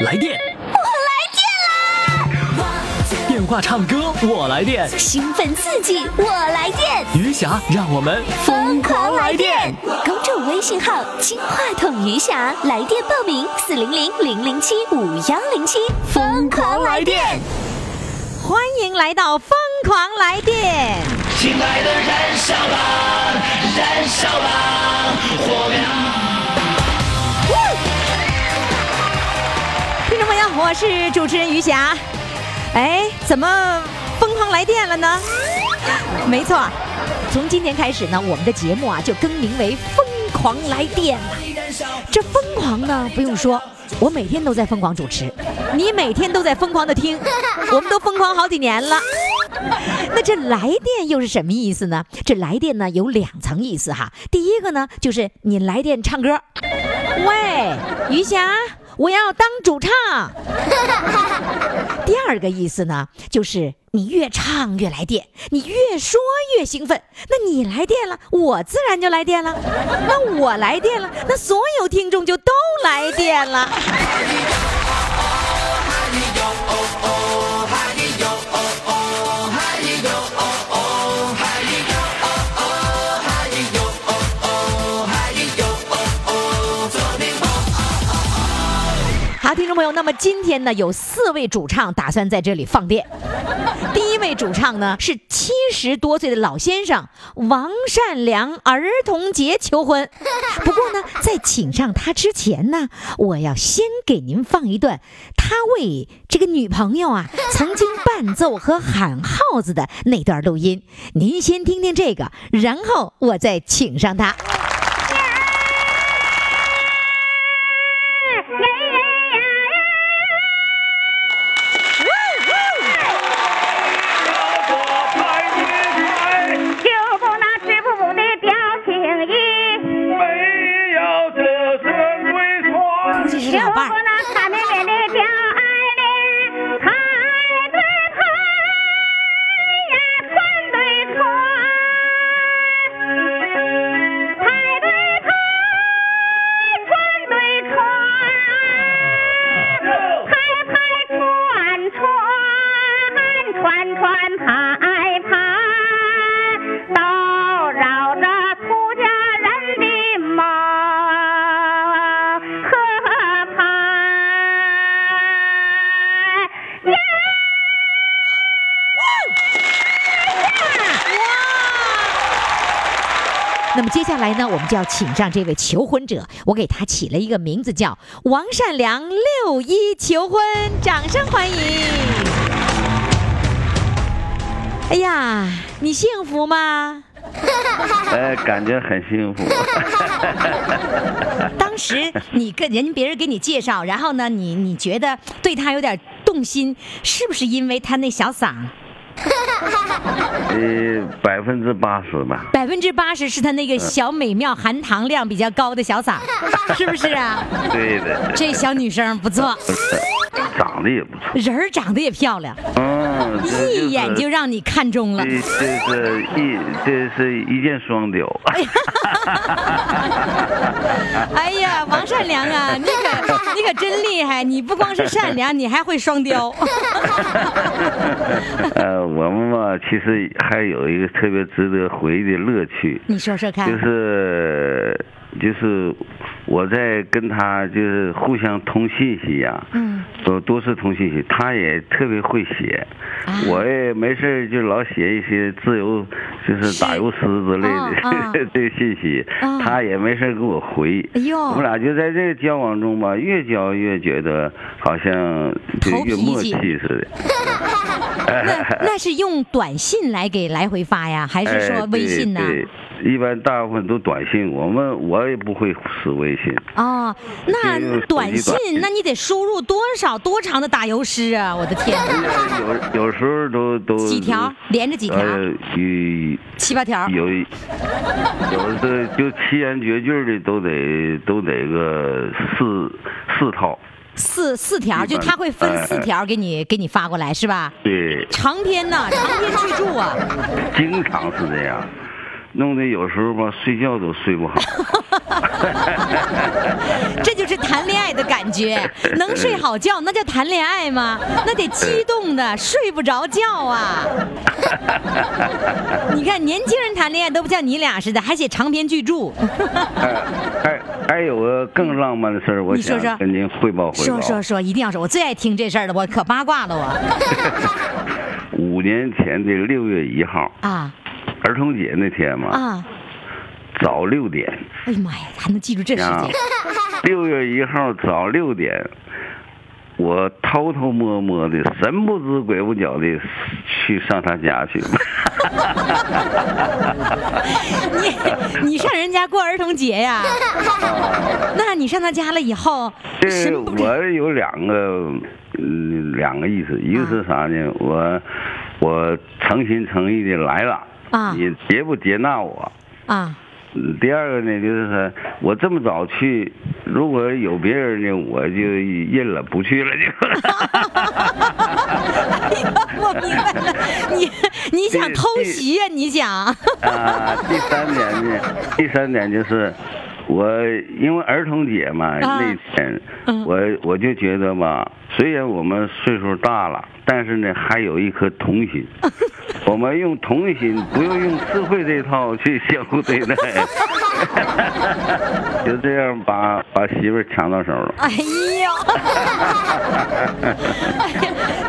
来电，我来电啦！电话唱歌我来电，兴奋刺激我来电，余霞让我们疯狂来电！公众微信号“金话筒余霞”，来电报名：四零零零零七五幺零七，疯狂来电！欢迎来到疯狂来电！亲爱的，燃烧吧，燃烧吧，火苗！我是主持人于霞。哎，怎么疯狂来电了呢？没错，从今天开始呢，我们的节目啊就更名为《疯狂来电》了。这疯狂呢，不用说，我每天都在疯狂主持，你每天都在疯狂的听，我们都疯狂好几年了。那这来电又是什么意思呢？这来电呢有两层意思哈。第一个呢就是你来电唱歌，喂，余霞。我要当主唱。第二个意思呢，就是你越唱越来电，你越说越兴奋。那你来电了，我自然就来电了。那我来电了，那所有听众就都来电了。听众朋友，那么今天呢，有四位主唱打算在这里放电。第一位主唱呢是七十多岁的老先生王善良，儿童节求婚。不过呢，在请上他之前呢，我要先给您放一段他为这个女朋友啊曾经伴奏和喊号子的那段录音。您先听听这个，然后我再请上他。那么接下来呢，我们就要请上这位求婚者，我给他起了一个名字叫王善良六一求婚，掌声欢迎！哎呀，你幸福吗？哎，感觉很幸福。当时你跟人别人给你介绍，然后呢，你你觉得对他有点动心，是不是因为他那小嗓？呃，百分之八十吧。百分之八十是他那个小美妙、含糖量比较高的小嗓，是不是啊？对的。这小女生不错，长得也不错，人儿长得也漂亮，嗯，一眼就让你看中了。这这是一这是一箭双雕。哎呀，王善良啊，你可你可真厉害！你不光是善良，你还会双雕。呃，我们嘛，其实还有一个特别值得回忆的乐趣。你说说看。就是就是我在跟他就是互相通信息呀，嗯，都都是通信息。他也特别会写，我也没事就老写一些自由，就是打油诗之类的 这信息。他也没事给我回。哎呦，我们俩就在这个交往中吧，越交越觉得好像就越默契似的。那那是用短信来给来回发呀，还是说微信呢？一般大部分都短信，我们我也不会使微信。哦，那短信，那你得输入多少多长的打油诗啊！我的天哪！有有时候都都几条连着几条？呃，有七八条。有有的 就七言绝句的都得都得个四四套。四四条，就他会分四条给你给你发过来，是吧？对。长篇呐，长篇巨著啊。经常是这样。弄得有时候吧睡觉都睡不好。这就是谈恋爱的感觉，能睡好觉那叫谈恋爱吗？那得激动的睡不着觉啊！你看年轻人谈恋爱都不像你俩似的，还写长篇巨著。还还有个更浪漫的事儿，我想跟您汇报汇报。说说说，一定要说，我最爱听这事儿了，我可八卦了我。五年前的六月一号啊，儿童节那天嘛啊。早六点，哎呀妈呀，还能记住这时间？六月一号早六点，我偷偷摸摸的，神不知鬼不觉的去上他家去。你你上人家过儿童节呀？那你上他家了以后，这我有两个嗯两个意思，一个是啥呢？我我诚心诚意的来了，你接不接纳我？啊。第二个呢，就是说我这么早去，如果有别人呢，我就认了，不去了就。我明白了，你你想偷袭呀？你想？啊，第三点呢，第三点就是。我因为儿童节嘛那天，我我就觉得吧，虽然我们岁数大了，但是呢还有一颗童心。我们用同心，不用用智慧这套去相互对待。就这样把把媳妇抢到手了。哎呀！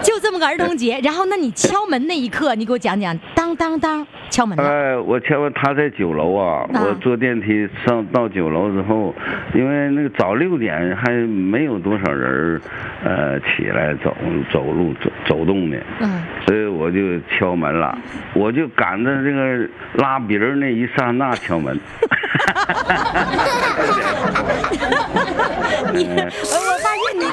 就这么个儿童节，然后那你敲门那一刻，你给我讲讲，当当当。敲门哎，我敲门，他在九楼啊。我坐电梯上到九楼之后，因为那个早六点还没有多少人呃，起来走走路走走动的。嗯。所以我就敲门了，我就赶着这个拉鼻儿那一刹那敲门。你，我发现你，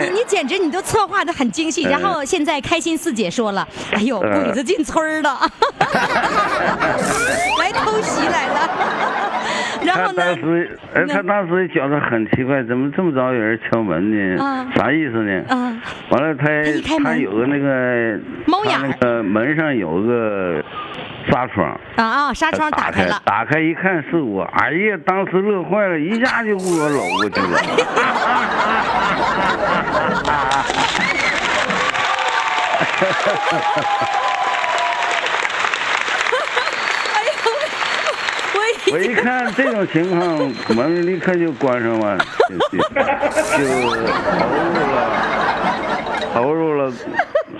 你你简直你都策划的很精细。然后现在开心四姐说了，哎呦，鬼子进村了。来偷袭来了，然后呢？当时，哎，他当时觉得很奇怪，怎么这么早有人敲门呢？啊，啥意思呢？啊，完了他他有个那个猫眼，那个门上有个纱窗啊啊，纱窗打开了，打开一看是我，哎呀，当时乐坏了，一下就给我搂过去了。我一看这种情况，门立刻就关上了，就投入了，投入了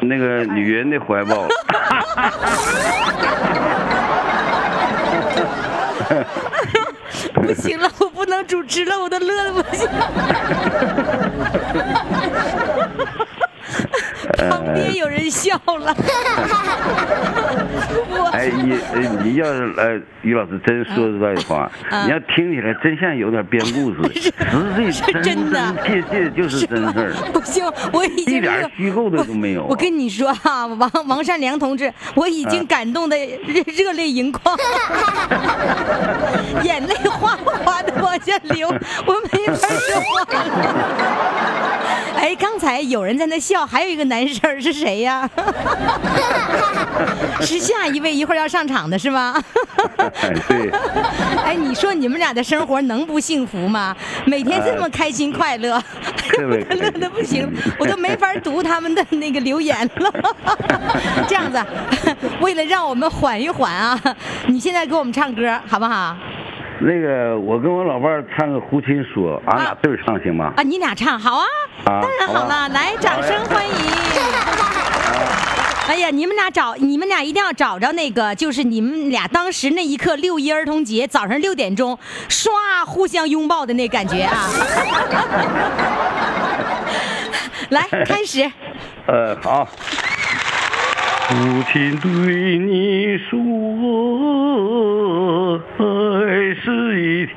那个女人的怀抱。不行了，我不能主持了，我都乐的不行。旁边有人笑了。哎，你你要是呃，于老师真说实在话，你要听起来真像有点编故事，实际真真切切就是真事儿。不行，我已经一点虚构的都没有。我跟你说哈，王王善良同志，我已经感动的热泪盈眶，眼泪哗哗的往下流，我没法说话了。哎，刚才有人在那笑，还有一个男生是谁呀？是下一位一会儿要上场的是吗？对。哎，你说你们俩的生活能不幸福吗？每天这么开心快乐，乐的不行，我都没法读他们的那个留言了。这样子，为了让我们缓一缓啊，你现在给我们唱歌好不好？那个，我跟我老伴儿唱个《胡琴说》，俺俩对唱行吗？啊，你俩唱好啊！当然好了，来，掌声欢迎！哎呀，你们俩找，你们俩一定要找着那个，就是你们俩当时那一刻六一儿童节早上六点钟，唰互相拥抱的那感觉啊！来，开始。呃，好。父亲对你说，爱是一条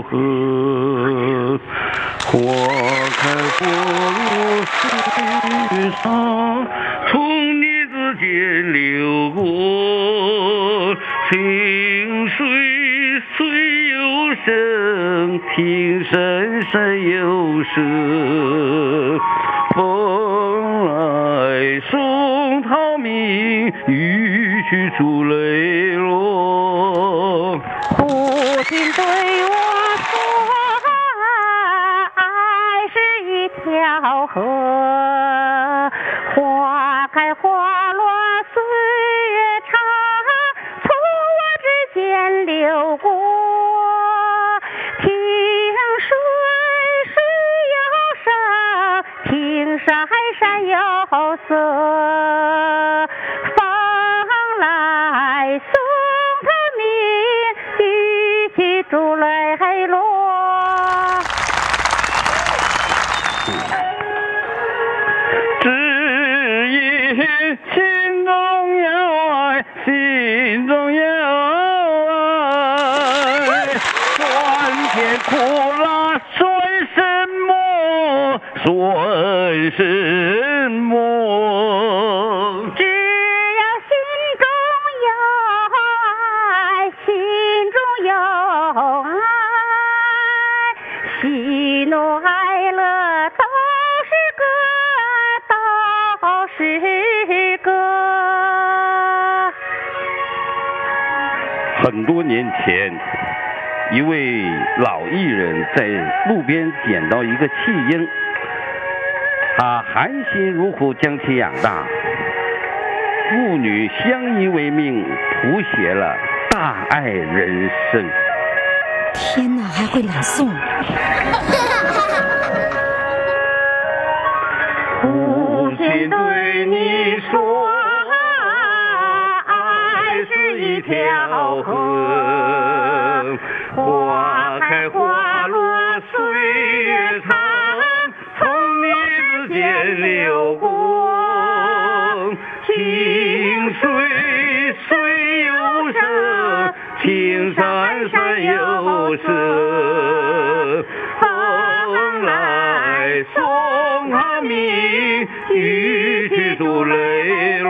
河，花开花落水上，从你指尖流过，情水水有声，情深深有深，很多年前，一位老艺人在路边捡到一个弃婴，他含辛茹苦将其养大，父女相依为命，谱写了大爱人生。天哪，还会朗诵。母亲对你说，爱是一条河，花开花落岁月长，从你指尖流去珠泪落。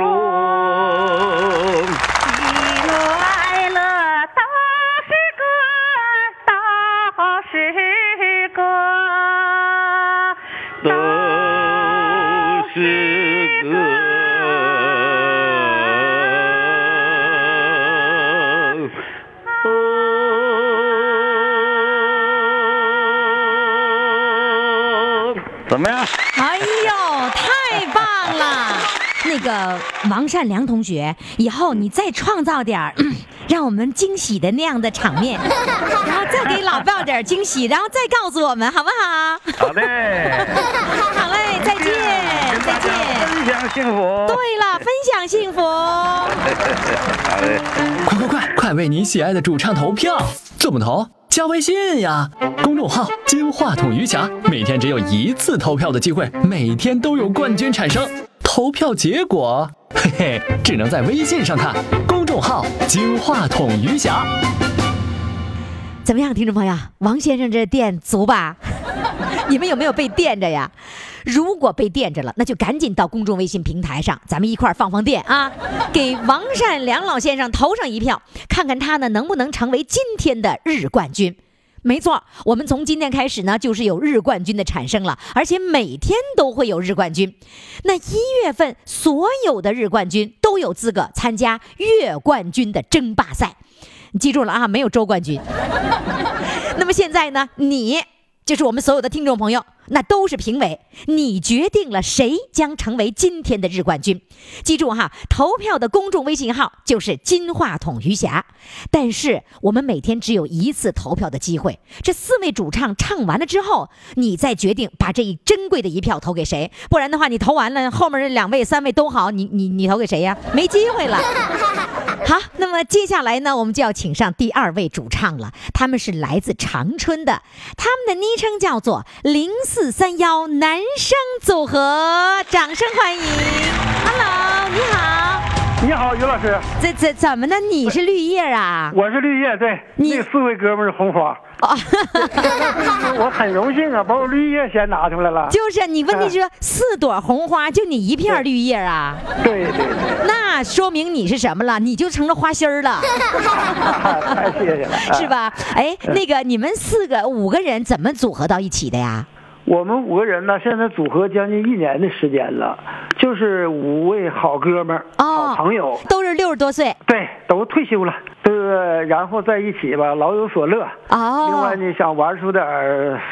喜怒哀乐都是歌，都是歌，都是歌。怎么样？哎呦，太棒了！那个王善良同学，以后你再创造点儿、嗯 让我们惊喜的那样的场面，然后再给老鲍点惊喜，然后再告诉我们，好不好？好嘞，好嘞，再见，再见。分享幸福。对了，分享幸福。好嘞。快快快，快为你喜爱的主唱投票！怎么投？加微信呀，公众号“金话筒余霞”，每天只有一次投票的机会，每天都有冠军产生。投票结果，嘿嘿，只能在微信上看。公众号“金话筒余霞”。怎么样，听众朋友？王先生这电足吧？你们有没有被电着呀？如果被电着了，那就赶紧到公众微信平台上，咱们一块儿放放电啊！给王善良老先生投上一票，看看他呢能不能成为今天的日冠军。没错，我们从今天开始呢，就是有日冠军的产生了，而且每天都会有日冠军。那一月份所有的日冠军都有资格参加月冠军的争霸赛。你记住了啊，没有周冠军。那么现在呢，你就是我们所有的听众朋友，那都是评委，你决定了谁将成为今天的日冠军。记住哈，投票的公众微信号就是金话筒余霞。但是我们每天只有一次投票的机会，这四位主唱唱完了之后，你再决定把这一珍贵的一票投给谁。不然的话，你投完了，后面这两位、三位都好，你你你投给谁呀？没机会了。好，那么接下来呢，我们就要请上第二位主唱了。他们是来自长春的，他们的昵称叫做零四三幺男生组合，掌声欢迎。Hello，你好，你好，于老师，这这怎么呢？你是绿叶啊？我是绿叶，对，你那四位哥们是红花，啊，我很荣幸啊，把我绿叶先拿出来了。就是你问题是说四朵红花，就你一片绿叶啊？对对对，那说明你是什么了？你就成了花心儿了。太谢谢了，是？吧？哎，那个你们四个五个人怎么组合到一起的呀？我们五个人呢，现在组合将近一年的时间了，就是五位好哥们儿、好朋友，都是六十多岁，对，都退休了，对然后在一起吧，老有所乐。哦。另外呢，想玩出点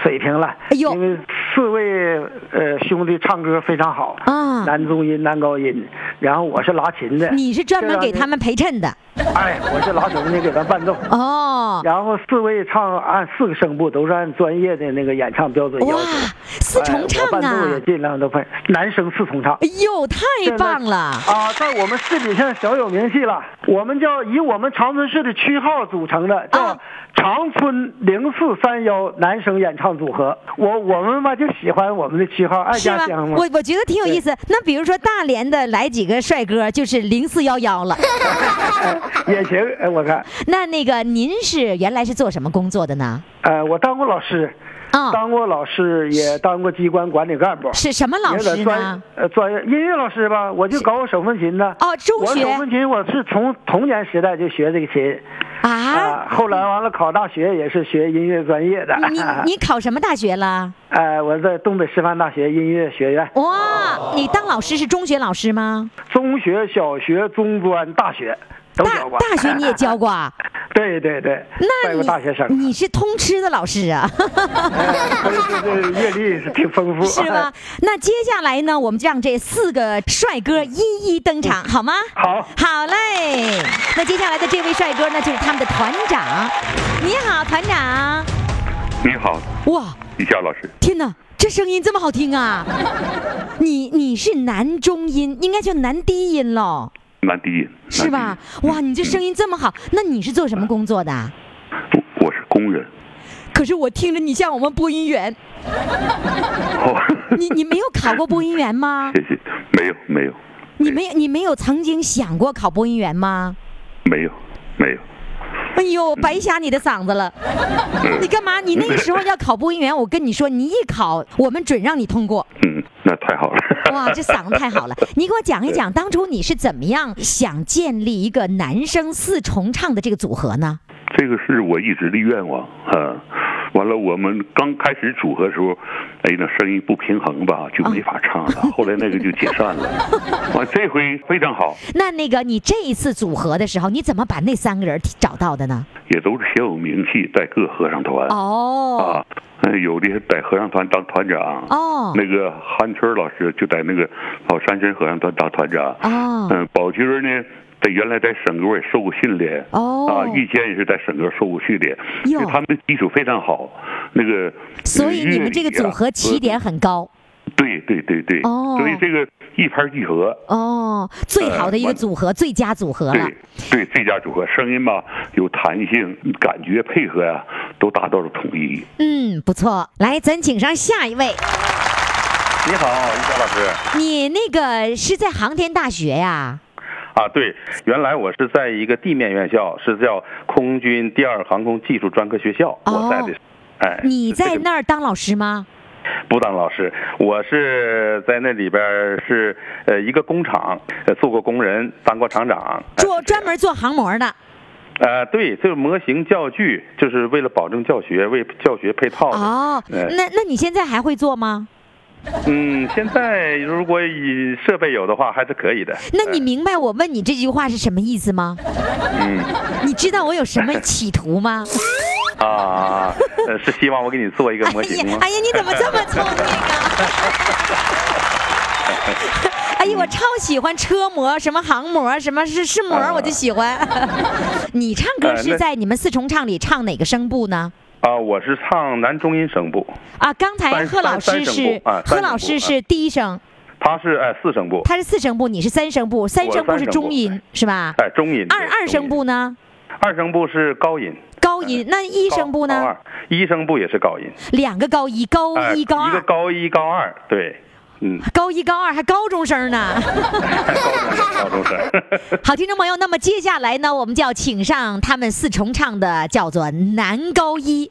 水平来，哎呦，因为四位呃兄弟唱歌非常好啊，男中音、男高音，然后我是拉琴的，你是专门给他们陪衬的。哎，我是拉手呢，给咱伴奏。哦。然后四位唱按四个声部，都是按专业的那个演唱标准要求。哇，四重唱啊！伴奏也尽量都配，男生四重唱。哎呦，太棒了！啊，在我们市里现在小有名气了。我们叫以我们长春市的区号组成的，叫长春零四三幺男生演唱组合。我我们吧就喜欢我们的七号，爱家乡嘛。我我觉得挺有意思。那比如说大连的来几个帅哥，就是零四幺幺了。也行，哎，我看。那那个您是原来是做什么工作的呢？呃，我当过老师，啊，当过老师，也当过机关管理干部。是什么老师呢？呃，专业音乐老师吧，我就搞手风琴的。哦，中学。我手风琴我是从童年时代就学这个琴。啊。后来完了考大学也是学音乐专业的。你 你考什么大学了？呃，我在东北师范大学音乐学院。哇，你当老师是中学老师吗？中学、小学、中专、大学。大大学你也教过啊？对 对对，那你大学生，你是通吃的老师啊？这这阅历是挺丰富，是吧？那接下来呢，我们就让这四个帅哥一一登场，好吗？好，好嘞。那接下来的这位帅哥呢，就是他们的团长。你好，团长。你好。哇，李佳老师。天哪，这声音这么好听啊！你你是男中音，应该叫男低音喽。男低音是吧？哇，你这声音这么好，那你是做什么工作的？我我是工人。可是我听着你像我们播音员。哦。你你没有考过播音员吗？谢谢，没有没有。你没有你没有曾经想过考播音员吗？没有没有。哎呦，白瞎你的嗓子了！你干嘛？你那个时候要考播音员，我跟你说，你一考，我们准让你通过。嗯，那太好了。哇，这嗓子太好了！你给我讲一讲，当初你是怎么样想建立一个男生四重唱的这个组合呢？这个是我一直的愿望啊。完了，我们刚开始组合的时候，哎，那声音不平衡吧，就没法唱了。后来那个就解散了。完，这回非常好。那那个你这一次组合的时候，你怎么把那三个人找到的呢？也都是小有名气，在各合唱团。哦。啊，有的在合唱团当团长。哦。那个韩春老师就在那个老山村合唱团当团长。哦。嗯，宝军呢？在原来在省歌也受过训练哦，啊，玉坚也是在省歌受过训练，哟，他们的基础非常好，那个，所以你们这个组合起点很高，对对对对，哦，所以这个一拍即合，哦，最好的一个组合，最佳组合了，对对，最佳组合，声音吧有弹性，感觉配合呀都达到了统一，嗯，不错，来，咱请上下一位，你好，于佳老师，你那个是在航天大学呀？啊，对，原来我是在一个地面院校，是叫空军第二航空技术专科学校，我在的，哎，你在那儿当老师吗？不当老师，我是在那里边是呃一个工厂，呃做过工人，当过厂长，做专门做航模的。呃，对，就是模型教具就是为了保证教学，为教学配套的。哦，那那你现在还会做吗？嗯，现在如果以设备有的话，还是可以的。那你明白我问你这句话是什么意思吗？嗯，你知道我有什么企图吗？啊，是希望我给你做一个模型吗？哎呀，你怎么这么聪明啊！哎呀，我超喜欢车模，什么航模，什么是是模，我就喜欢。你唱歌是在你们四重唱里唱哪个声部呢？啊，我是唱男中音声部。啊，刚才贺老师是贺老师是第一声，他是哎四声部，他是四声部，你是三声部，三声部是中音是吧？哎，中音。二二声部呢？二声部是高音。高音，那一声部呢？一声部也是高音。两个高一，高一高二。一个高一高二，对。嗯，高一高二还高中生呢。高中生。好，听众朋友，那么接下来呢，我们就要请上他们四重唱的，叫做男高一。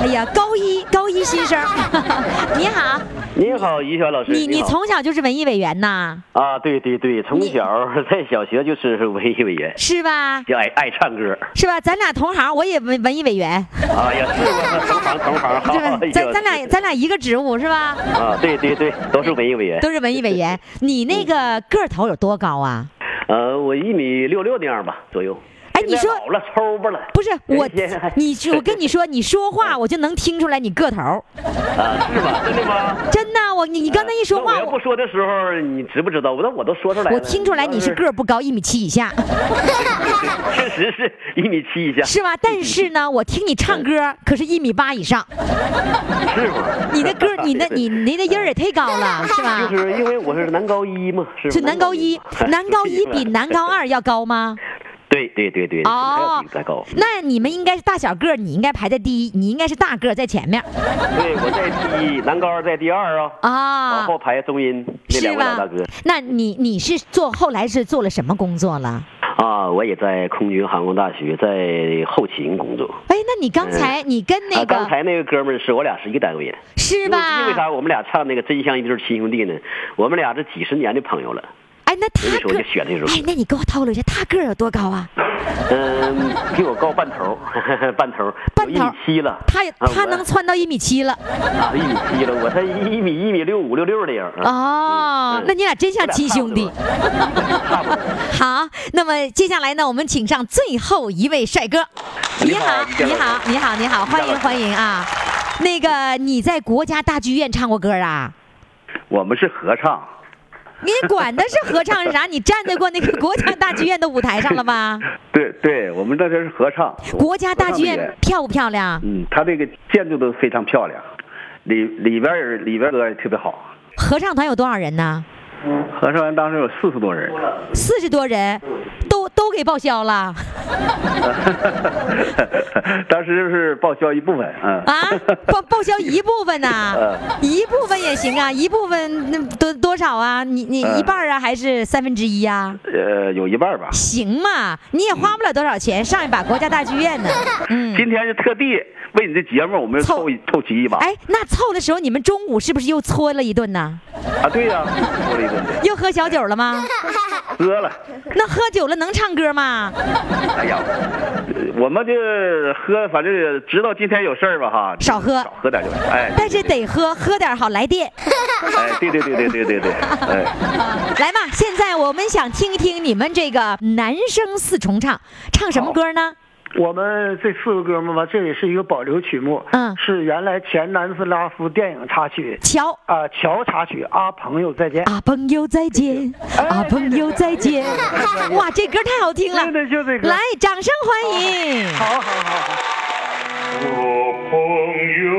哎呀，高一高一新生，你好，你好，于晓老师。你你好从小就是文艺委员呐，啊，对对对，从小在小学就是文艺委员，是吧？就爱爱唱歌。是吧？咱俩同行，我也文文艺委员，啊呀，是我同行同行，对吧哎？呦咱咱俩咱俩一个职务是吧？啊，对对对，都是文艺委员。都是文艺委员。你那个个头有多高啊？呃，我一米六六那样吧，左右。哎，你说老了，抽吧了。不是我 你我跟你说，你说话 我就能听出来你个头儿，啊，是吗？真的吗？真的。我你你刚才一说话，那我要不说的时候，你知不知道？我那我都说出来了。我听出来你是个儿不高，一米七以下，确实是一米七以下。是吧？但是呢，我听你唱歌可是一米八以上，是吗？你的歌，你的你你的音儿也忒高了，是吧？就是因为我是男高一嘛，是是男高一，男高一比男高二要高吗？对对对对，还要比咱高。那你们应该是大小个儿，你应该排在第一，你应该是大个儿在前面。对，我在第一，男高二在第二啊。啊。往后排中音那两位老大哥。？那你你是做后来是做了什么工作了？啊，我也在空军航空大学在后勤工作。哎，那你刚才你跟那啊，刚才那个哥们儿是我俩是一个单位的，是吧？因为啥？我们俩唱那个《真像一对亲兄弟》呢？我们俩这几十年的朋友了。哎，那他个就选这首歌哎，那你给我透露一下，他个儿有多高啊？嗯，比我高半头儿，半头半头一米七了。他他能窜到一米七了。啊，一米七了，我才一米一米六五六六的样儿。哦，那你俩真像亲兄弟。好，那么接下来呢，我们请上最后一位帅哥。你好，你好，你好，你好，欢迎欢迎啊！那个你在国家大剧院唱过歌啊？我们是合唱，你管他是合唱是啥？你站在过那个国家大剧院的舞台上了吧？对对，我们那边是合唱。国家大剧院漂不漂亮？嗯，它这个建筑都非常漂亮，里里边儿里边儿歌也特别好。合唱团有多少人呢？合唱完当时有四十多人，四十多人，都都给报销了 当时就是报销一部分，嗯。啊？报报销一部分呐、嗯一部分也行啊，一部分那多多少啊？你你嗯一半儿啊，还是三分之一呀？呃，有一半儿吧。行嘛，你也花不了多少钱，上一把国家大剧院呢。嗯，今天是特地为你这节目，我们凑凑齐一把。哎，那凑的时候你们中午是不是又搓了一顿呢？啊，对呀、搓了一 又喝小酒了吗？喝了。那喝酒了能唱歌吗？哎呀，呃我们这喝，反正知道今天有事儿吧哈，少喝少喝点就完。哎，但是得喝，喝点好来电。哎，对对对对对对对，哎。来嘛，现在我们想听一听你们这个男生四重唱，唱什么歌呢？我们这四个哥们儿吧，这也是一个保留曲目，嗯，是原来前南斯拉夫电影插曲，乔。啊，乔插曲，啊，朋友再见，啊，朋友再见，啊，朋友再见，哇，这歌太好听了，对对，就这个，来，掌声欢迎。好好好好。我朋友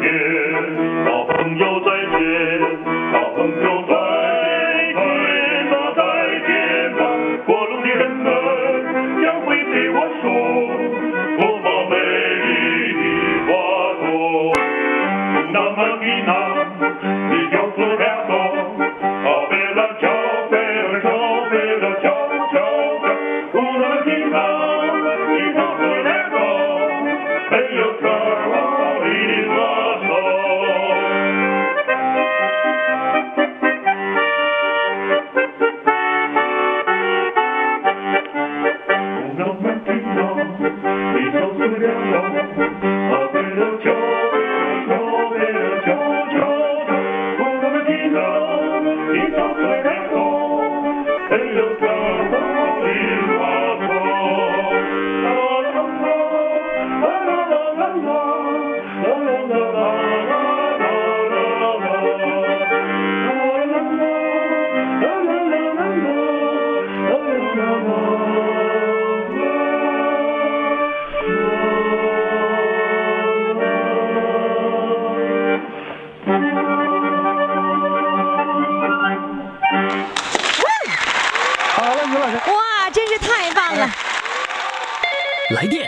友 Thank you.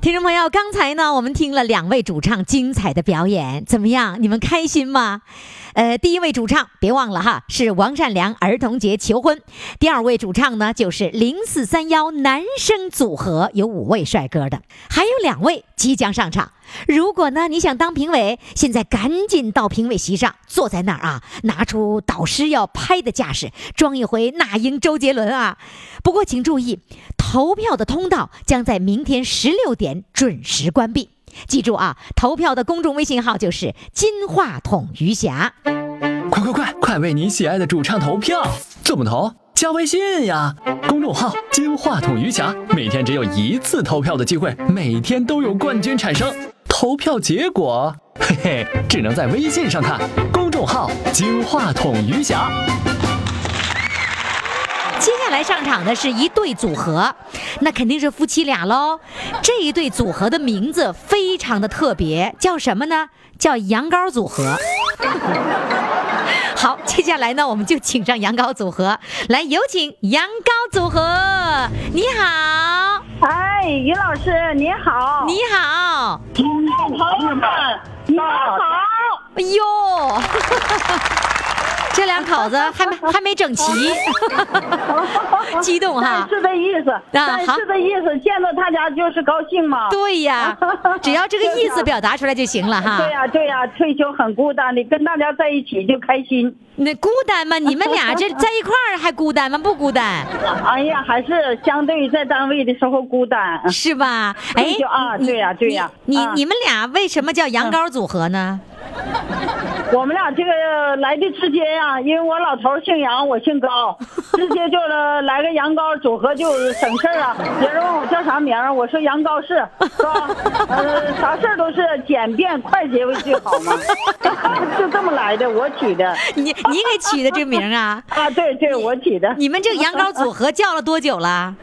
听众朋友，刚才呢，我们听了两位主唱精彩的表演，怎么样？你们开心吗？呃，第一位主唱别忘了哈，是王善良儿童节求婚。第二位主唱呢，就是零四三幺男生组合，有五位帅哥的，还有两位即将上场。如果呢你想当评委，现在赶紧到评委席上坐在那儿啊，拿出导师要拍的架势，装一回那英、周杰伦啊。不过请注意，投票的通道将在明天十六点准时关闭。记住啊，投票的公众微信号就是金话筒余霞。快快快，快为你喜爱的主唱投票！怎么投？加微信呀，公众号金话筒余霞，每天只有一次投票的机会，每天都有冠军产生。投票结果，嘿嘿，只能在微信上看。公众号金话筒余霞。接下来上场的是一对组合，那肯定是夫妻俩喽。这一对组合的名字非常的特别，叫什么呢？叫羊羔组合。好，接下来呢，我们就请上羊羔组合，来有请羊羔组合。你好，哎，于老师你好，你好，你好，哎呦。这两口子还没还没整齐，激动哈，是这意思啊，是这意思，见到他家就是高兴嘛。对呀，只要这个意思表达出来就行了哈。对呀对呀，退休很孤单的，跟大家在一起就开心。那孤单吗？你们俩这 在一块儿还孤单吗？不孤单。哎呀，还是相对于在单位的时候孤单，是吧？哎，啊，对呀对呀。你你们俩为什么叫羊羔组合呢？我们俩这个来的直接呀，因为我老头姓杨，我姓高，直接就来个羊羔组合就省事儿啊。别人问我叫啥名我说羊羔是，是吧？呃，啥事儿都是简便快捷为最好嘛，就这么来的，我取的。你你给起的这名啊？啊，对对，我起的。你们这个羊羔组合叫了多久了？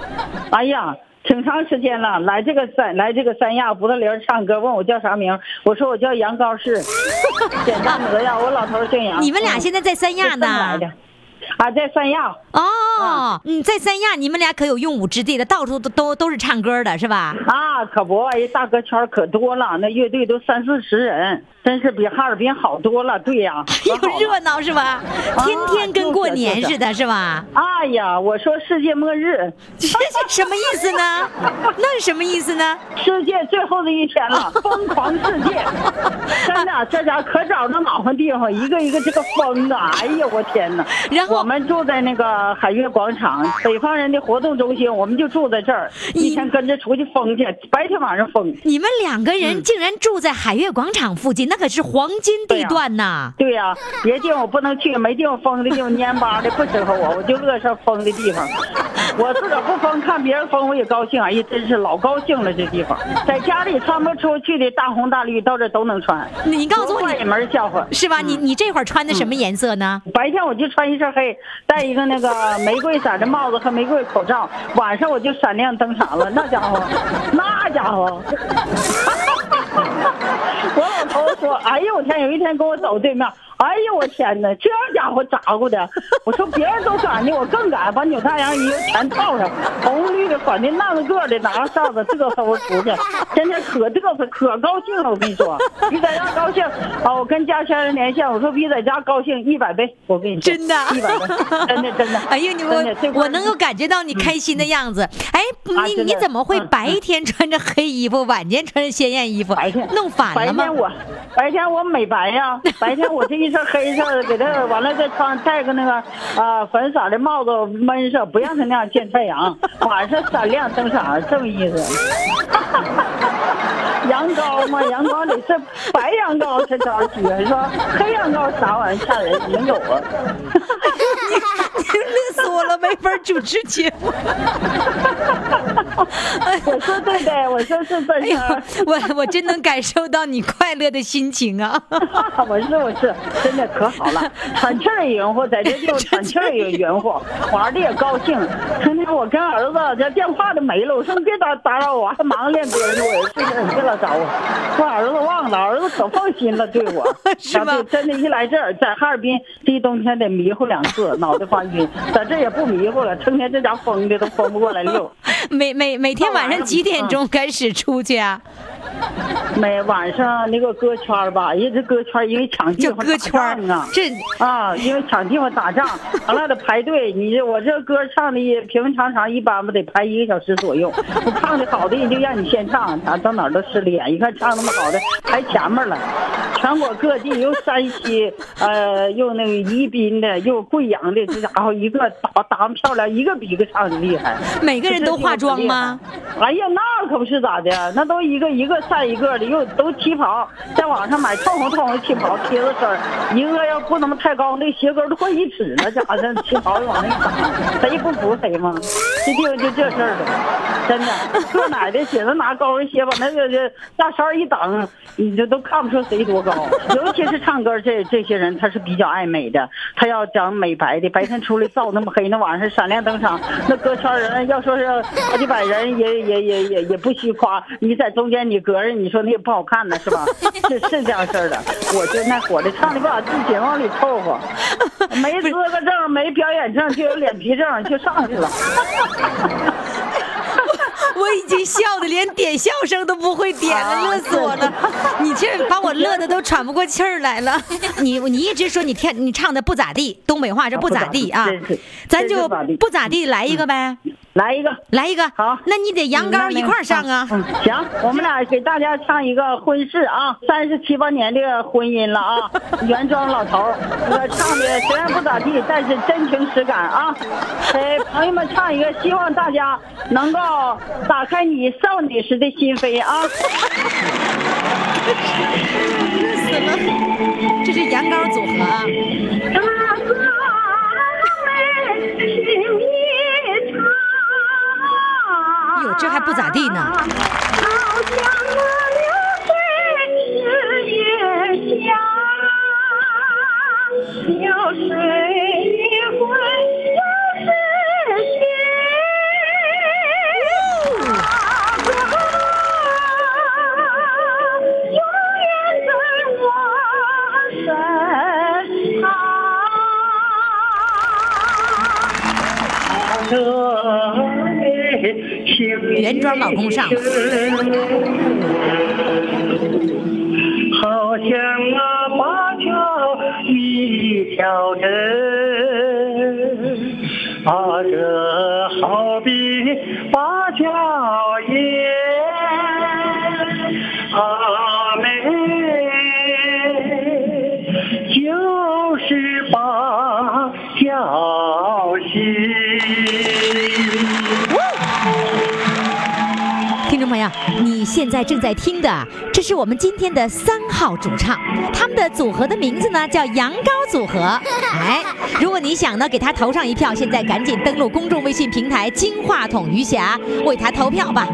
哎呀。挺长时间了，来这个三来这个三亚不萄林唱歌，问我叫啥名，我说我叫杨高士，简单哪呀？我老头姓杨。你们俩现在在三亚呢？啊，在三亚哦，嗯，在三亚，你们俩可有用武之地了，到处都都都是唱歌的，是吧？啊，可不，哎，大歌圈可多了，那乐队都三四十人。真是比哈尔滨好多了，对呀，又热闹是吧？天天跟过年似的，是吧？哎呀，我说世界末日，什么意思呢？那是什么意思呢？世界最后的一天了，疯狂世界！真的，这家可找着暖和地方，一个一个这个疯的！哎呀，我天哪！然后我们住在那个海悦广场，北方人的活动中心，我们就住在这儿，一天跟着出去疯去，白天晚上疯。你们两个人竟然住在海悦广场附近，那可是黄金地段呐！对呀，别地方我不能去，没地方疯的地方蔫巴的不适合我，我就乐上疯的地方。我自个儿不疯，看别人疯我也高兴。哎呀，真是老高兴了，这地方在家里穿不出去的大红大绿，到这都能穿。你告诉我，你门笑话是吧？你你这会儿穿的什么颜色呢？白天我就穿一身黑，戴一个那个玫瑰色的帽子和玫瑰口罩。晚上我就闪亮登场了，那家伙，那家伙。我老头说：“哎呦，我天！有一天跟我走对面，哎呦，我天哪，这家伙咋呼的？我说别人都敢的，我更敢，把扭太阳衣全套上，红绿的、粉的、那个个的，拿个扇子嘚瑟我出去，天天可嘚瑟，可高兴了。我跟你说，比在家高兴。好，我跟家乡人连线，我说比在家高兴一百倍。我跟你说，真的，一百倍，真的真的。哎呦，你我我能够感觉到你开心的样子。哎，你你怎么会白天穿着黑衣服，晚间穿着鲜艳衣服？白天弄反了吗？白天我白天我美白呀，白天我这一身黑色的，给他完了再穿戴个那个啊粉色的帽子闷上，不让他那样见太阳。晚上闪亮登场，这么意思。羊羔嘛，羊羔得是白羊羔才招喜，说黑羊羔啥玩意儿吓人？没有啊！乐死我了，没法主持节目。我说对的，我说是真的。我我真能感受到你快乐的心情啊！我是我是，真的可好了，喘气儿也匀乎，在这地方 喘气儿也匀乎，玩的也高兴。成天我跟儿子这电话都没了，我说你别打打扰我，还忙练歌呢，我睡觉你别老找我。我儿子忘了，儿子可放心了，对我。是吗？真的，一来这儿，在哈尔滨，这一冬天得迷糊两次，脑袋发晕。在这也不迷糊了，成天这家疯的都疯不过来溜。每每每天晚上几点钟开始出去啊？每晚上那个歌圈吧，因为这歌圈因为抢地方打仗啊，这啊，因为抢地方打仗，完了得排队。你这我这歌唱的平平常常，一般不得排一个小时左右。你唱的好的，人就让你先唱，咱到哪儿都失脸。一看唱那么好的，排前面了。全国各地又山西，呃，又那个宜宾的，又贵阳的，这家伙一个打打扮漂亮，一个比一个唱的厉害。每个人都化妆吗？哎呀，那可不是咋的，那都一个一个赛一个的，又都旗袍，在网上买透红透红旗袍，贴着身儿，一个要不能太高，那鞋跟都快一尺了，家伙这旗袍往那一搭，谁不服谁吗？这地方就这事儿了，真的，个奶的寻思拿高跟鞋把那个这大衫一挡，你这都看不出谁多高。尤其是唱歌这这些人，他是比较爱美的，他要讲美白的，白天出来照那么黑，那晚上闪亮登场，那歌圈人要说是好几百人，也也也也也不虚夸。你在中间你隔着，你说那也不好看呢，是吧？是是这样式儿的。我就那火的唱的不好，自己往里凑合，没资格证，没表演证，就有脸皮证，就上去了。我已经笑的连点笑声都不会点了，乐死我了！你这把我乐的都喘不过气儿来了。你你一直说你天你唱的不咋地，东北话这不咋地啊，咱就不咋地来一个呗。来一个，来一个，好，那你得羊羔一块上啊。嗯行，我们俩给大家唱一个婚事啊，三十七八年的婚姻了啊，原装老头我，唱的虽然不咋地，但是真情实感啊。给朋友们唱一个，希望大家能够打开你少女时的心扉啊。死了，这是羊羔组合啊。这还不咋地呢。原装老公上。好像那，八条一条针，啊，这现在正在听的，这是我们今天的三号主唱，他们的组合的名字呢叫羊羔组合。哎，如果你想呢给他投上一票，现在赶紧登录公众微信平台“金话筒余霞”，为他投票吧。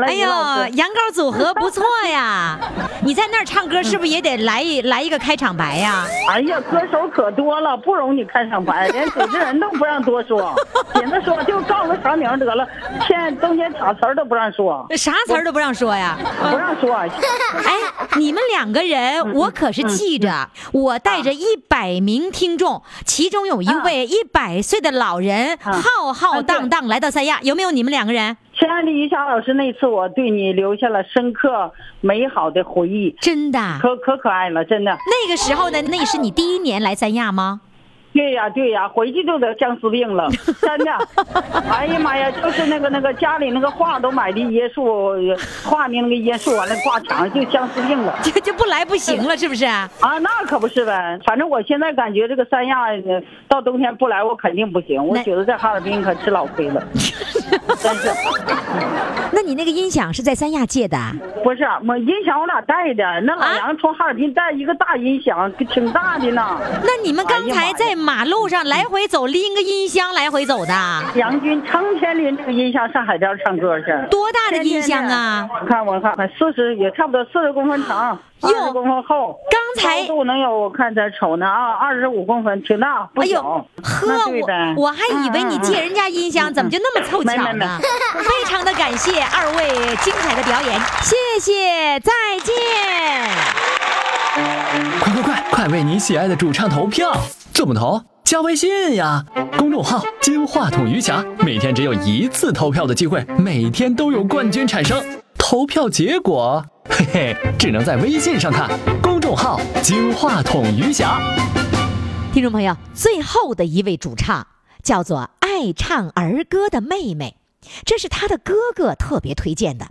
完了。哎呦，羊羔组合不错呀！你在那儿唱歌是不是也得来一来一个开场白呀？哎呀，歌手可多了，不容你开场白，连主持人都不让多说，紧着说就告个啥名得了，现在中间啥词儿都不让说，啥词儿都不让说呀？不让说。哎，你们两个人，我可是记着，我带着一百名听众，其中有一位一百岁的老人，浩浩荡荡来到三亚，有没有你们两个人？亲爱的于霞老师，那次我对你留下了深刻美好的回忆，真的，可可可爱了，真的。那个时候呢，那是你第一年来三亚吗？对呀对呀，回去就得相思病了，真的。哎呀妈呀，就是那个那个家里那个画都买的椰树，画的那个椰树完了挂墙上就相思病了，就就不来不行了，是不是？啊，那可不是呗。反正我现在感觉这个三亚呃到冬天不来我肯定不行，我觉得在哈尔滨可吃老亏了，真是。那你那个音响是在三亚借的？不是，我音响我俩带的，那老杨从哈尔滨带一个大音响，挺大的呢。那你们刚才在马路上来回走，拎个音箱来回走的？杨军成天拎这个音箱上海边唱歌去。多大的音箱啊？我看我看看，四十也差不多四十公分长，二十公分厚。刚才度能有我看才瞅呢啊，二十五公分，挺大，不小。呵，那对呗我我还以为你借人家音箱，怎么就那么凑巧呢？非常的感谢二位精彩的表演，谢谢，再见。快快快，快为你喜爱的主唱投票！怎么投？加微信呀，公众号“金话筒余霞”，每天只有一次投票的机会，每天都有冠军产生。投票结果，嘿嘿，只能在微信上看。公众号“金话筒余霞”。听众朋友，最后的一位主唱叫做爱唱儿歌的妹妹，这是她的哥哥特别推荐的。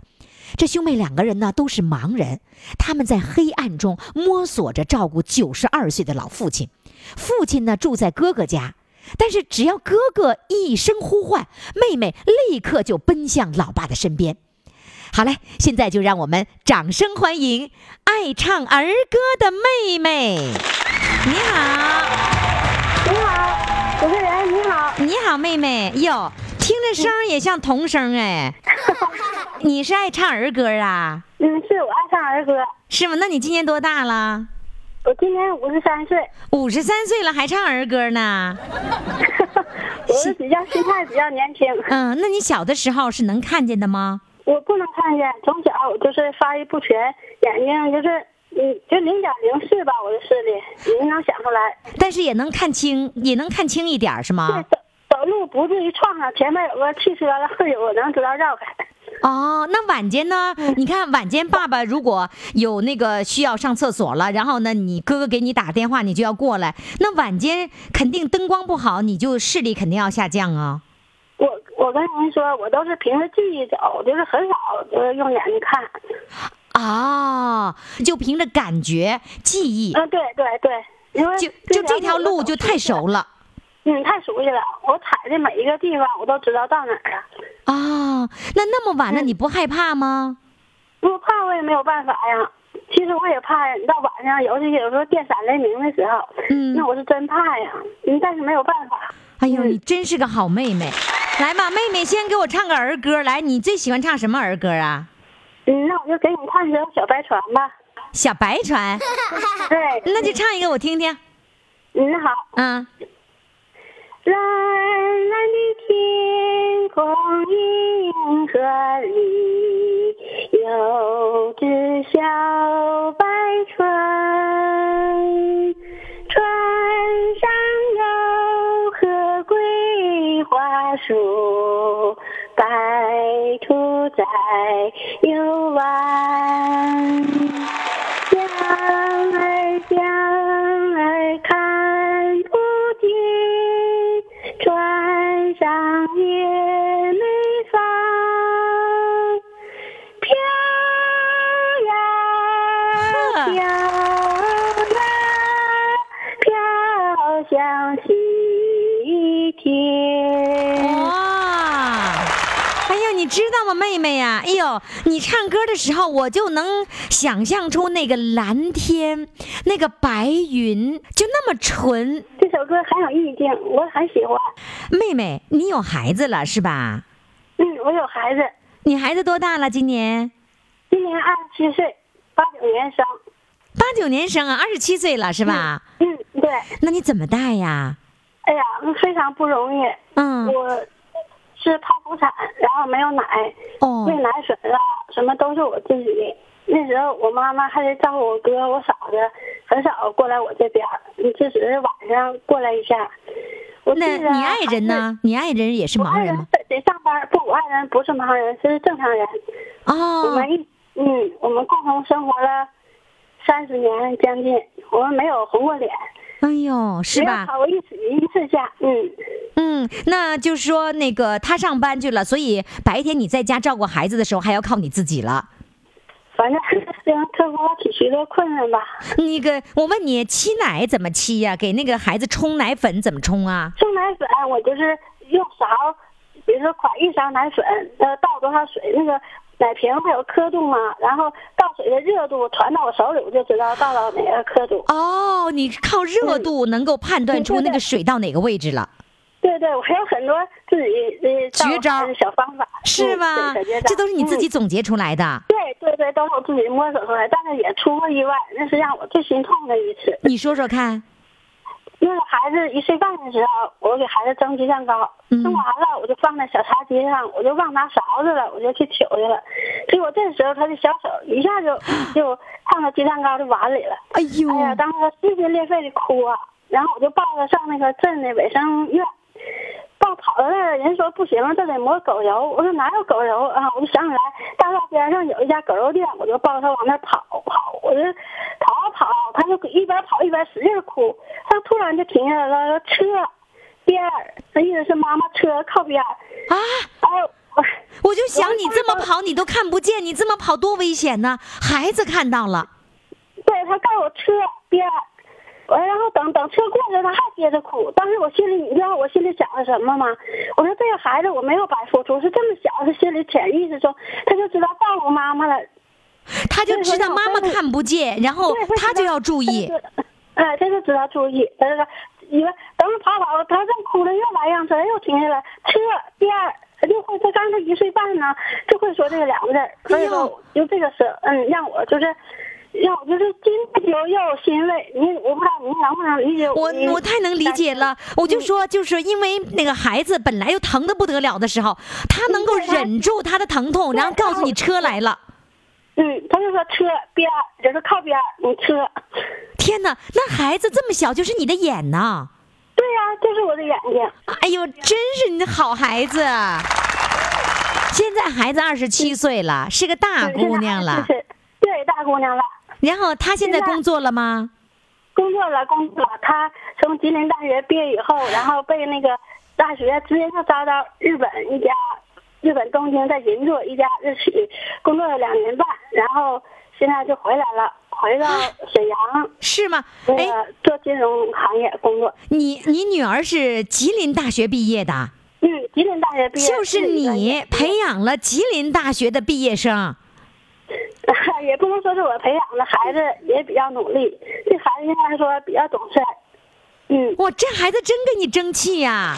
这兄妹两个人呢都是盲人，他们在黑暗中摸索着照顾九十二岁的老父亲。父亲呢住在哥哥家，但是只要哥哥一声呼唤，妹妹立刻就奔向老爸的身边。好嘞，现在就让我们掌声欢迎爱唱儿歌的妹妹。你好，你好，主持人你好，你好，妹妹哟，听着声儿也像童声哎。你是爱唱儿歌啊？嗯，是我爱唱儿歌。是吗？那你今年多大了？我今年五十三岁，五十三岁了还唱儿歌呢？我是比较心态比较年轻。嗯，那你小的时候是能看见的吗？我不能看见，从小就是发育不全，眼睛就是嗯，就零点零四吧，我的视力，你能想出来。但是也能看清，也能看清一点儿是吗？走走路不至于撞上前面有个汽车了，会有我能知道绕开。哦，那晚间呢？你看晚间爸爸如果有那个需要上厕所了，然后呢，你哥哥给你打电话，你就要过来。那晚间肯定灯光不好，你就视力肯定要下降啊。我我跟您说，我都是凭着记忆走，就是很少就是用眼睛看。啊，就凭着感觉记忆。嗯，对对对，因为就就这条路就太熟了。嗯，太熟悉了，我踩的每一个地方我都知道到哪儿了。啊，那那么晚了，你不害怕吗？不怕，我也没有办法呀。其实我也怕呀，你到晚上，尤其有时候电闪雷鸣的时候，嗯，那我是真怕呀。嗯，但是没有办法。哎呦，你真是个好妹妹。来吧，妹妹，先给我唱个儿歌。来，你最喜欢唱什么儿歌啊？嗯，那我就给你唱一首《小白船》吧。小白船。对，那就唱一个我听听。嗯，好。嗯。蓝蓝的妹妹呀、哎呦，你唱歌的时候，我就能想象出那个蓝天，那个白云，就那么纯。这首歌很有意境，我很喜欢。妹妹，你有孩子了是吧？嗯，我有孩子，你孩子多大了？今年？今年二十七岁，八九年生。八九年生啊，二十七岁了是吧？嗯，对。那你怎么带呀？哎呀，非常不容易。嗯，我是剖腹产，然后没有奶，哦喂奶水了，什么都是我自己。那时候我妈妈还得照顾我哥、我嫂子，很少过来我这边儿，嗯就只是晚上过来一下。我那你爱人呢？你爱人也是盲人吗？得得上班，不，我爱人不是盲人，是正常人。哦，我们一嗯，我们共同生活了三十年将近，我们没有红过脸，哎呦，是吧？吵过一次一次架，嗯。嗯，那就是说那个他上班去了，所以白天你在家照顾孩子的时候还要靠你自己了。反正这样克服了体许多困难吧。那个，我问你，沏奶怎么沏呀、给那个孩子冲奶粉怎么冲啊？冲奶粉我就是用勺，比如说㧟一勺奶粉，呃，倒多少水，那个奶瓶还有刻度吗，然后倒水的热度传到我手里，我就知道倒到哪个刻度。哦，你靠热度能够判断出那个水到哪个位置了，对对，我还有很多自己的绝招小方法，是吗这都是你自己嗯总结出来的。对对对，都是我自己摸索出来，但是也出过意外，那是让我最心痛的一次。你说说看。那个孩子一岁半的时候，我给孩子蒸鸡蛋糕，嗯蒸完了我就放在小茶几上，我就忘拿勺子了，我就去取去了。结果这时候他的小手一下就 就烫到鸡蛋糕的碗里了。哎呦！哎呀，当时他撕心裂肺的哭啊，然后我就抱着上那个镇的卫生院。抱跑了来了，人说不行，这得抹狗油。我说哪有狗油啊？我就想起来大道边上有一家狗肉店，我就抱着他往那儿跑跑。我就跑啊跑，他就一边跑一边使劲哭。他突然就停下来了，车边儿，那意思是妈妈车靠边儿啊。哎呦，我我就想你这么跑，你都看不见，你这么跑多危险呢！孩子看到了，对他告我车边儿。完，然后等等车过去，他还接着哭。当时我心里，你知道我心里想的什么吗？我说这个孩子我没有白付出，是这么小，他心里潜意识中他就知道照顾妈妈了，他就知道妈妈看不见，然后他就要注意。哎，他就知道注意，他说以为等着跑跑，他正哭了，又来辆车，又停下来，车第二。他就会，他刚才一岁半呢，就会说这个两个字儿，所以说就这个是，嗯，让我就是。让我就是既内疚又欣慰，你我不知道您能不能理解我？我太能理解了，我就说，就是因为那个孩子本来就疼的不得了的时候，他能够忍住他的疼痛，然后告诉你车来了。嗯，他就说车边就是靠边，你车。天哪，那孩子这么小就是你的眼呐？对呀、就是我的眼睛。哎呦，真是你的好孩子。现在孩子二十七岁了，是个大姑娘了。对，大姑娘了。然后他现在工作了吗？工作了，工作了。他从吉林大学毕业以后，然后被那个大学直接就招到日本一家，日本东京在银座一家日企工作了两年半，然后现在就回来了，回到沈阳。是吗？哎，做金融行业工作。你你女儿是吉林大学毕业的？嗯，吉林大学毕业。就是你培养了吉林大学的毕业生。也不能说是我培养的孩子也比较努力，这孩子应该说比较懂事。嗯，哇，这孩子真给你争气呀、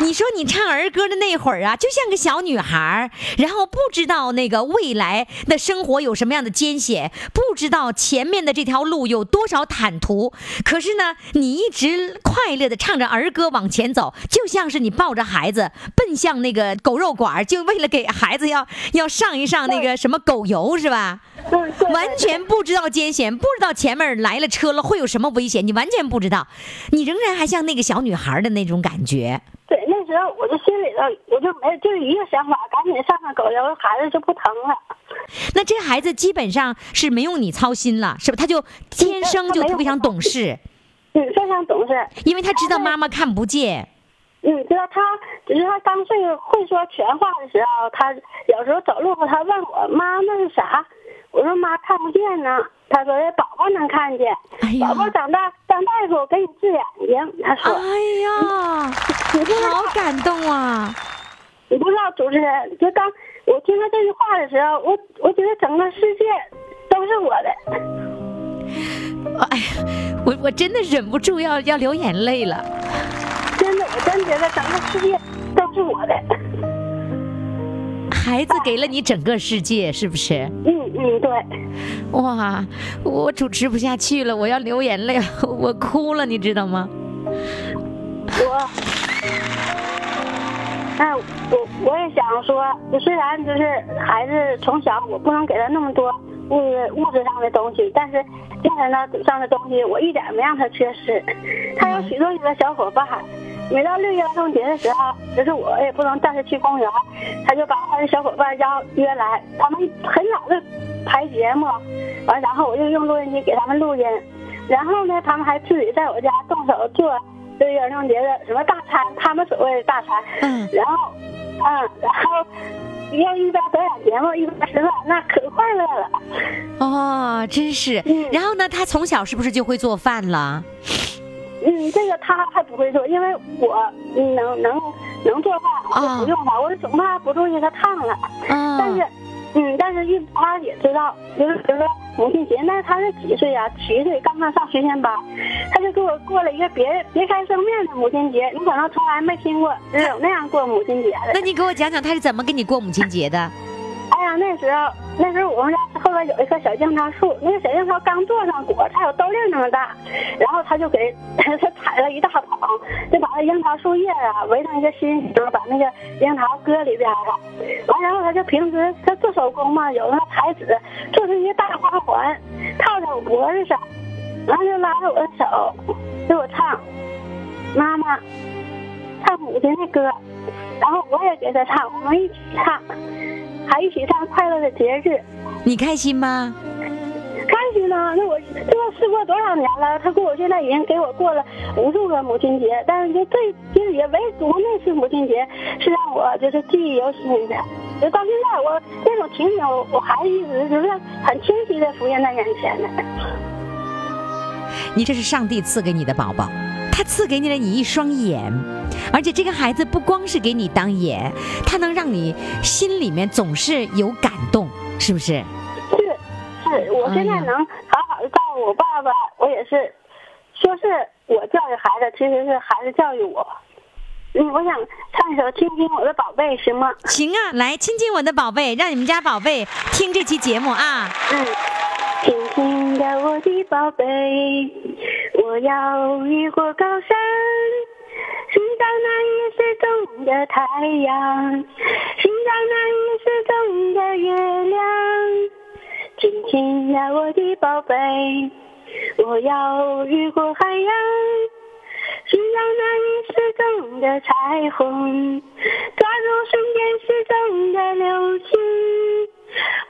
你说你唱儿歌的那会儿啊，就像个小女孩儿然后不知道那个未来的生活有什么样的艰险，不知道前面的这条路有多少坦途。可是呢，你一直快乐的唱着儿歌往前走，就像是你抱着孩子奔向那个狗肉馆，就为了给孩子要要上一上那个什么狗油是吧？完全不知道艰险，不知道前面来了车了会有什么危险，你完全不知道，你仍然还像那个小女孩的那种感觉。对，那时我就心里头我就没就一个想法，赶紧上上狗油，孩子就不疼了。那这孩子基本上是没用你操心了，是吧？他就天生就特别想懂事。嗯，非常懂事，因为他知道妈妈看不见。嗯，知道他，只是他刚会会说全话的时候，他有时候走路他问我妈那是啥，我说妈看不见呢。他说宝宝能看见，宝宝长大当大夫给你治眼睛。他说，哎呀，好感动啊！你不知道主持人，就当我听到这句话的时候，我我觉得整个世界都是我的。哎呀，我我真的忍不住要要流眼泪了。真的，我真觉得整个世界都是我的。孩子给了你整个世界，是不是？嗯嗯，对。哇，我主持不下去了，我要流眼泪，我哭了，你知道吗？我，哎，我我也想说，虽然就是孩子从小我不能给他那么多物质物质上的东西，但是精神上上的东西我一点没让他缺失。他有许多许多小伙伴。每到六一儿童节的时候，就是我也不能带他去公园，他就把他的小伙伴邀约来，他们很早就排节目，完然后我就用录音机给他们录音，然后呢，他们还自己在我家动手做六一儿童节的什么大餐，他们所谓的大餐，嗯，然后，嗯，然后要一边表演节目一边吃饭，那可快乐了。哦，真是。然后呢，他从小是不是就会做饭了？嗯，这个他还不会做，因为我能能能做饭，我不用他，我总怕不注意他烫了。嗯。但是，嗯，但是一他也知道，就是比如说母亲节，那他是几岁呀？七岁，刚刚上学前班，他就给我过了一个别别开生面的母亲节。你可能从来没听过有那样过母亲节的。那你给我讲讲他是怎么给你过母亲节的？哎呀，那时候。那时候我们家后边有一棵小樱桃树，那个小樱桃刚坐上果，才有豆粒那么大，然后他就给 他采了一大捧，就把那樱桃树叶啊围成一个心形，把那个樱桃搁里边了。完，然后他就平时他做手工嘛，有那个裁纸，做成一个大花环，套在我脖子上，然后就拉着我的手给我唱，妈妈唱母亲的歌，然后我也给他唱，我们一起唱。还一起唱快乐的节日，你开心吗？开心啊！那我这事过多少年了？他给我现在已经给我过了无数个母亲节，但是就这其实也唯独那次母亲节是让我就是记忆犹新的。就到现在，我那种情景，我还一直就是很清晰的浮现在眼前呢。你这是上帝赐给你的宝宝，他赐给你了你一双眼。而且这个孩子不光是给你当爷，他能让你心里面总是有感动，是不是？是，是我现在能好好的照顾我爸爸，我也是，说是我教育孩子，其实是孩子教育我。嗯，我想唱一首《亲亲我的宝贝》，行吗？行啊，来亲亲我的宝贝，让你们家宝贝听这期节目啊。嗯，亲亲的我的宝贝，我要越过高山。寻找那已失踪的太阳，寻找那已失踪的月亮。亲亲呀，我的宝贝，我要越过海洋，寻找那已失踪的彩虹，抓住瞬间失踪的流星。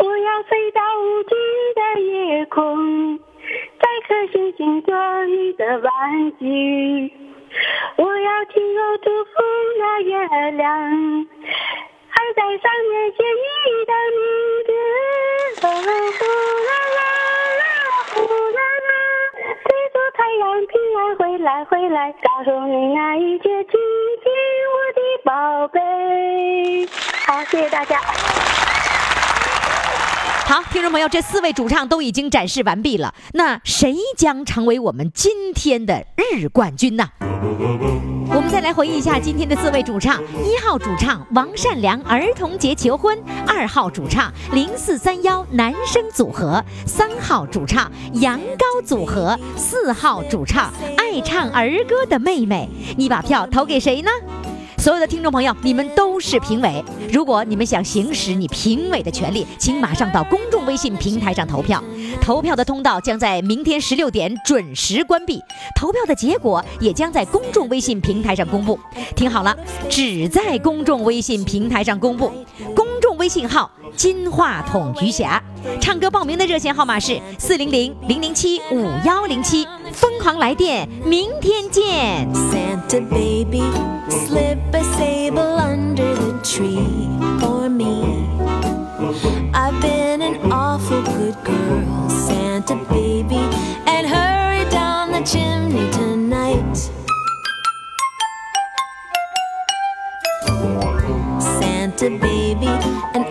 我要飞到无际的夜空，摘颗星星做你的玩具。我要亲手祝福那月亮，还在上面写你的名字。呼啦啦啦，呼啦啦，追逐太阳平安回来回来，告诉你那一切，亲亲我的宝贝。好，谢谢大家。好，听众朋友，这四位主唱都已经展示完毕了，那谁将成为我们今天的日冠军呢？我们再来回忆一下今天的四位主唱：一号主唱王善良，儿童节求婚；二号主唱零四三幺男生组合；三号主唱羊羔组合；四号主唱爱唱儿歌的妹妹。你把票投给谁呢？所有的听众朋友，你们都是评委。如果你们想行使你评委的权利，请马上到公众微信平台上投票。投票的通道将在明天十六点准时关闭，投票的结果也将在公众微信平台上公布。听好了，只在公众微信平台上公布。公众微信号：金话筒余霞。唱歌报名的热线号码是四零零零零七五幺零七。疯狂来电，明天见。Santa baby, slip a sable under the tree for me. I've been an awful good girl, Santa baby, and hurry down the chimney tonight. Santa baby, an